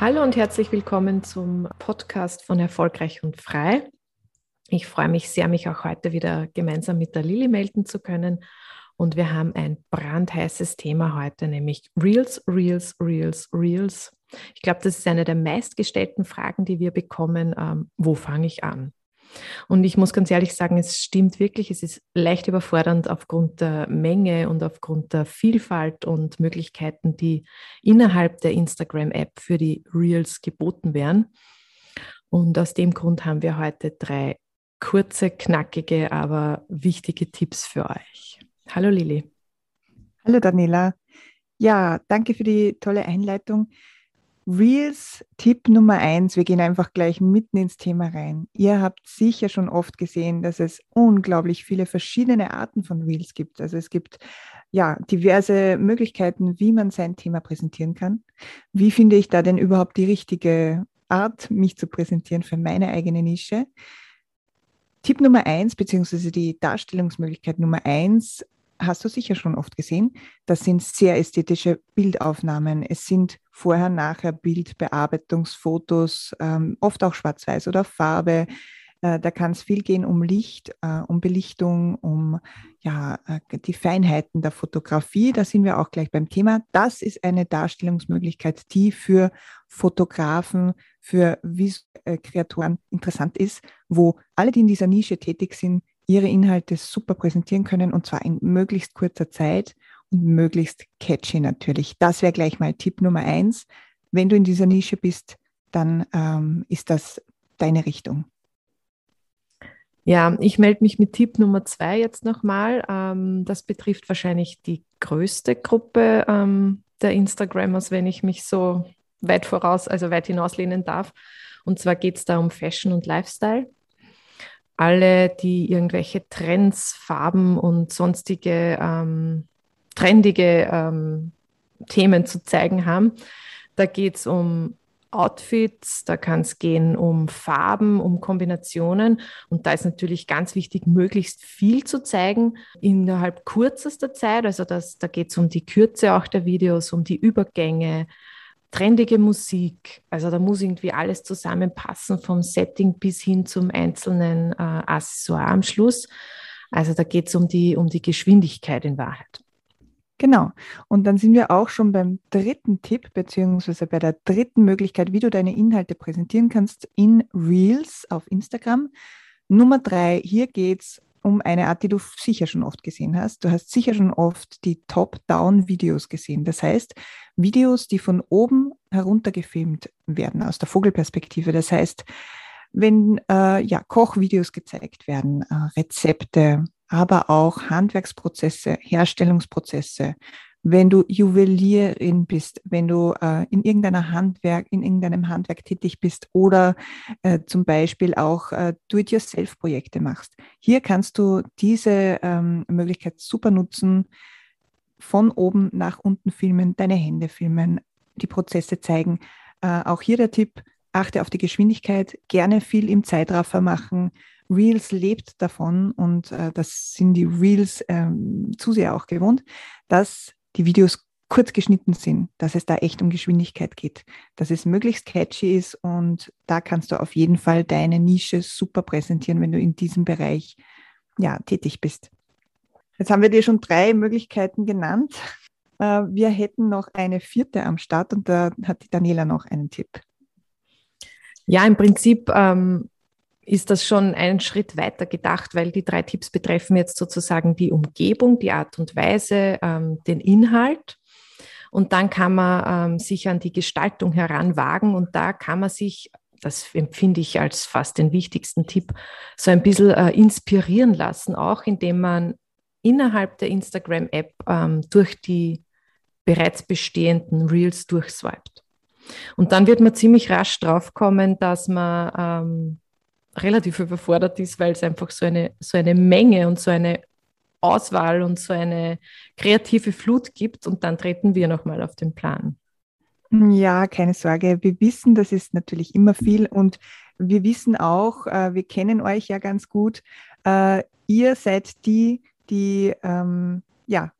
Hallo und herzlich willkommen zum Podcast von Erfolgreich und Frei. Ich freue mich sehr, mich auch heute wieder gemeinsam mit der Lilly melden zu können. Und wir haben ein brandheißes Thema heute, nämlich Reels, Reels, Reels, Reels. Ich glaube, das ist eine der meistgestellten Fragen, die wir bekommen. Ähm, wo fange ich an? Und ich muss ganz ehrlich sagen, es stimmt wirklich, es ist leicht überfordernd aufgrund der Menge und aufgrund der Vielfalt und Möglichkeiten, die innerhalb der Instagram-App für die Reels geboten werden. Und aus dem Grund haben wir heute drei kurze, knackige, aber wichtige Tipps für euch. Hallo Lili. Hallo Daniela. Ja, danke für die tolle Einleitung. Reels Tipp Nummer eins, wir gehen einfach gleich mitten ins Thema rein. Ihr habt sicher schon oft gesehen, dass es unglaublich viele verschiedene Arten von Reels gibt. Also es gibt ja diverse Möglichkeiten, wie man sein Thema präsentieren kann. Wie finde ich da denn überhaupt die richtige Art, mich zu präsentieren für meine eigene Nische? Tipp Nummer eins, beziehungsweise die Darstellungsmöglichkeit Nummer eins, hast du sicher schon oft gesehen. Das sind sehr ästhetische Bildaufnahmen. Es sind vorher-nachher Bildbearbeitungsfotos, ähm, oft auch schwarz-weiß oder Farbe. Äh, da kann es viel gehen um Licht, äh, um Belichtung, um ja, äh, die Feinheiten der Fotografie. Da sind wir auch gleich beim Thema. Das ist eine Darstellungsmöglichkeit, die für Fotografen, für Kreatoren interessant ist, wo alle, die in dieser Nische tätig sind, ihre Inhalte super präsentieren können und zwar in möglichst kurzer Zeit und möglichst catchy natürlich. Das wäre gleich mal Tipp Nummer eins. Wenn du in dieser Nische bist, dann ähm, ist das deine Richtung. Ja, ich melde mich mit Tipp Nummer zwei jetzt nochmal. Ähm, das betrifft wahrscheinlich die größte Gruppe ähm, der Instagrammers, wenn ich mich so weit voraus, also weit hinauslehnen darf. Und zwar geht es da um Fashion und Lifestyle alle, die irgendwelche Trends, Farben und sonstige ähm, trendige ähm, Themen zu zeigen haben. Da geht es um Outfits, da kann es gehen um Farben, um Kombinationen. Und da ist natürlich ganz wichtig, möglichst viel zu zeigen innerhalb kürzester Zeit. Also das, da geht es um die Kürze auch der Videos, um die Übergänge, trendige Musik. Also da muss irgendwie alles zusammenpassen, vom Setting bis hin zum einzelnen äh, Accessoire am Schluss. Also da geht es um die, um die Geschwindigkeit in Wahrheit. Genau. Und dann sind wir auch schon beim dritten Tipp, beziehungsweise bei der dritten Möglichkeit, wie du deine Inhalte präsentieren kannst in Reels auf Instagram. Nummer drei, hier geht es um eine Art, die du sicher schon oft gesehen hast. Du hast sicher schon oft die Top-Down-Videos gesehen. Das heißt, Videos, die von oben herunter gefilmt werden, aus der Vogelperspektive. Das heißt, wenn äh, ja, Kochvideos gezeigt werden, äh, Rezepte, aber auch Handwerksprozesse, Herstellungsprozesse, wenn du Juwelierin bist, wenn du äh, in irgendeiner Handwerk, in irgendeinem Handwerk tätig bist oder äh, zum Beispiel auch äh, Do-it-yourself-Projekte machst. Hier kannst du diese ähm, Möglichkeit super nutzen, von oben nach unten filmen, deine Hände filmen, die Prozesse zeigen. Äh, auch hier der Tipp, achte auf die Geschwindigkeit, gerne viel im Zeitraffer machen. Reels lebt davon und äh, das sind die Reels ähm, zu sehr auch gewohnt, dass die Videos kurz geschnitten sind, dass es da echt um Geschwindigkeit geht, dass es möglichst catchy ist und da kannst du auf jeden Fall deine Nische super präsentieren, wenn du in diesem Bereich ja, tätig bist. Jetzt haben wir dir schon drei Möglichkeiten genannt. Äh, wir hätten noch eine vierte am Start und da hat die Daniela noch einen Tipp. Ja, im Prinzip ähm, ist das schon einen Schritt weiter gedacht, weil die drei Tipps betreffen jetzt sozusagen die Umgebung, die Art und Weise, ähm, den Inhalt. Und dann kann man ähm, sich an die Gestaltung heranwagen und da kann man sich, das empfinde ich als fast den wichtigsten Tipp, so ein bisschen äh, inspirieren lassen, auch indem man innerhalb der Instagram-App ähm, durch die bereits bestehenden Reels durchswiped. Und dann wird man ziemlich rasch draufkommen, dass man ähm, relativ überfordert ist, weil es einfach so eine, so eine Menge und so eine Auswahl und so eine kreative Flut gibt. Und dann treten wir nochmal auf den Plan. Ja, keine Sorge. Wir wissen, das ist natürlich immer viel und wir wissen auch, äh, wir kennen euch ja ganz gut. Äh, ihr seid die, die ähm, ja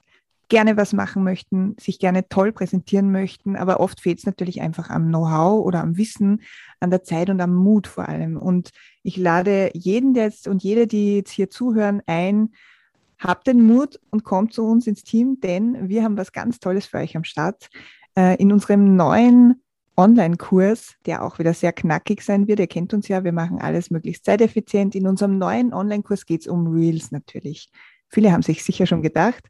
gerne was machen möchten, sich gerne toll präsentieren möchten, aber oft fehlt es natürlich einfach am Know-how oder am Wissen, an der Zeit und am Mut vor allem. Und ich lade jeden der jetzt und jede, die jetzt hier zuhören, ein, habt den Mut und kommt zu uns ins Team, denn wir haben was ganz Tolles für euch am Start. Äh, in unserem neuen Online-Kurs, der auch wieder sehr knackig sein wird. Ihr kennt uns ja, wir machen alles möglichst zeiteffizient. In unserem neuen Online-Kurs geht es um Reels natürlich. Viele haben sich sicher schon gedacht.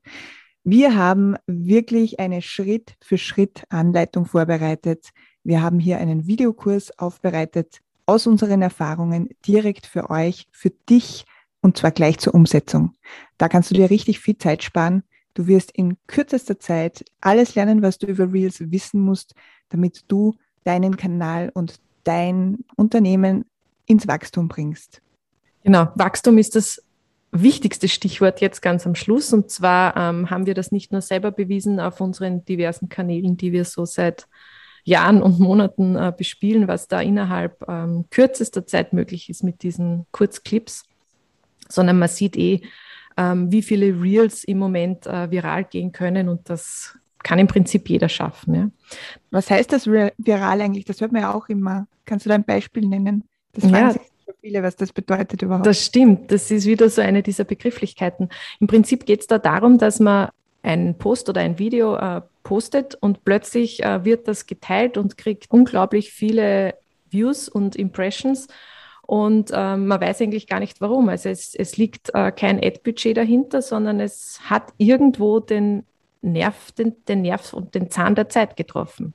Wir haben wirklich eine Schritt-für-Schritt-Anleitung vorbereitet. Wir haben hier einen Videokurs aufbereitet aus unseren Erfahrungen direkt für euch, für dich und zwar gleich zur Umsetzung. Da kannst du dir richtig viel Zeit sparen. Du wirst in kürzester Zeit alles lernen, was du über Reels wissen musst, damit du deinen Kanal und dein Unternehmen ins Wachstum bringst. Genau, Wachstum ist das wichtigste Stichwort jetzt ganz am Schluss. Und zwar ähm, haben wir das nicht nur selber bewiesen auf unseren diversen Kanälen, die wir so seit Jahren und Monaten äh, bespielen, was da innerhalb ähm, kürzester Zeit möglich ist mit diesen Kurzclips, sondern man sieht eh, ähm, wie viele Reels im Moment äh, viral gehen können und das kann im Prinzip jeder schaffen. Ja. Was heißt das viral eigentlich? Das hört man ja auch immer. Kannst du da ein Beispiel nennen? Das ja, sich viele, was das bedeutet überhaupt. Das stimmt. Das ist wieder so eine dieser Begrifflichkeiten. Im Prinzip geht es da darum, dass man einen Post oder ein Video äh, postet und plötzlich äh, wird das geteilt und kriegt unglaublich viele Views und Impressions. Und äh, man weiß eigentlich gar nicht warum. Also es, es liegt äh, kein Ad-Budget dahinter, sondern es hat irgendwo den Nerv, den, den Nerv und den Zahn der Zeit getroffen.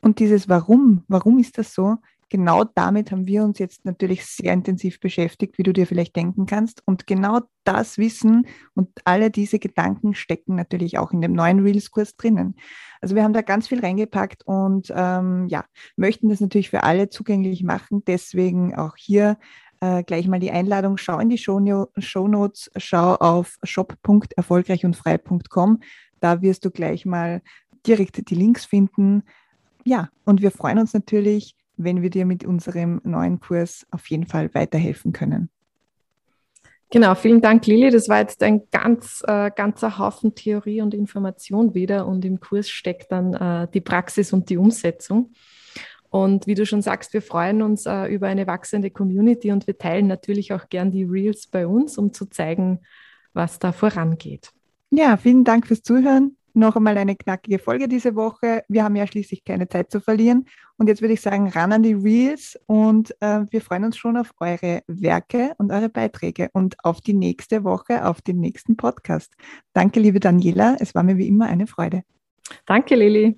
Und dieses Warum, warum ist das so? Genau damit haben wir uns jetzt natürlich sehr intensiv beschäftigt, wie du dir vielleicht denken kannst. Und genau das Wissen und alle diese Gedanken stecken natürlich auch in dem neuen Reels-Kurs drinnen. Also wir haben da ganz viel reingepackt und ähm, ja, möchten das natürlich für alle zugänglich machen. Deswegen auch hier äh, gleich mal die Einladung. Schau in die Show Notes, schau auf shop.erfolgreichundfrei.com. Da wirst du gleich mal direkt die Links finden. Ja, und wir freuen uns natürlich, wenn wir dir mit unserem neuen Kurs auf jeden Fall weiterhelfen können. Genau, vielen Dank, Lili. Das war jetzt ein ganz äh, ganzer Haufen Theorie und Information wieder und im Kurs steckt dann äh, die Praxis und die Umsetzung. Und wie du schon sagst, wir freuen uns äh, über eine wachsende Community und wir teilen natürlich auch gern die Reels bei uns, um zu zeigen, was da vorangeht. Ja, vielen Dank fürs Zuhören noch einmal eine knackige Folge diese Woche. Wir haben ja schließlich keine Zeit zu verlieren. Und jetzt würde ich sagen, ran an die Reels und äh, wir freuen uns schon auf eure Werke und eure Beiträge und auf die nächste Woche, auf den nächsten Podcast. Danke, liebe Daniela. Es war mir wie immer eine Freude. Danke, Lili.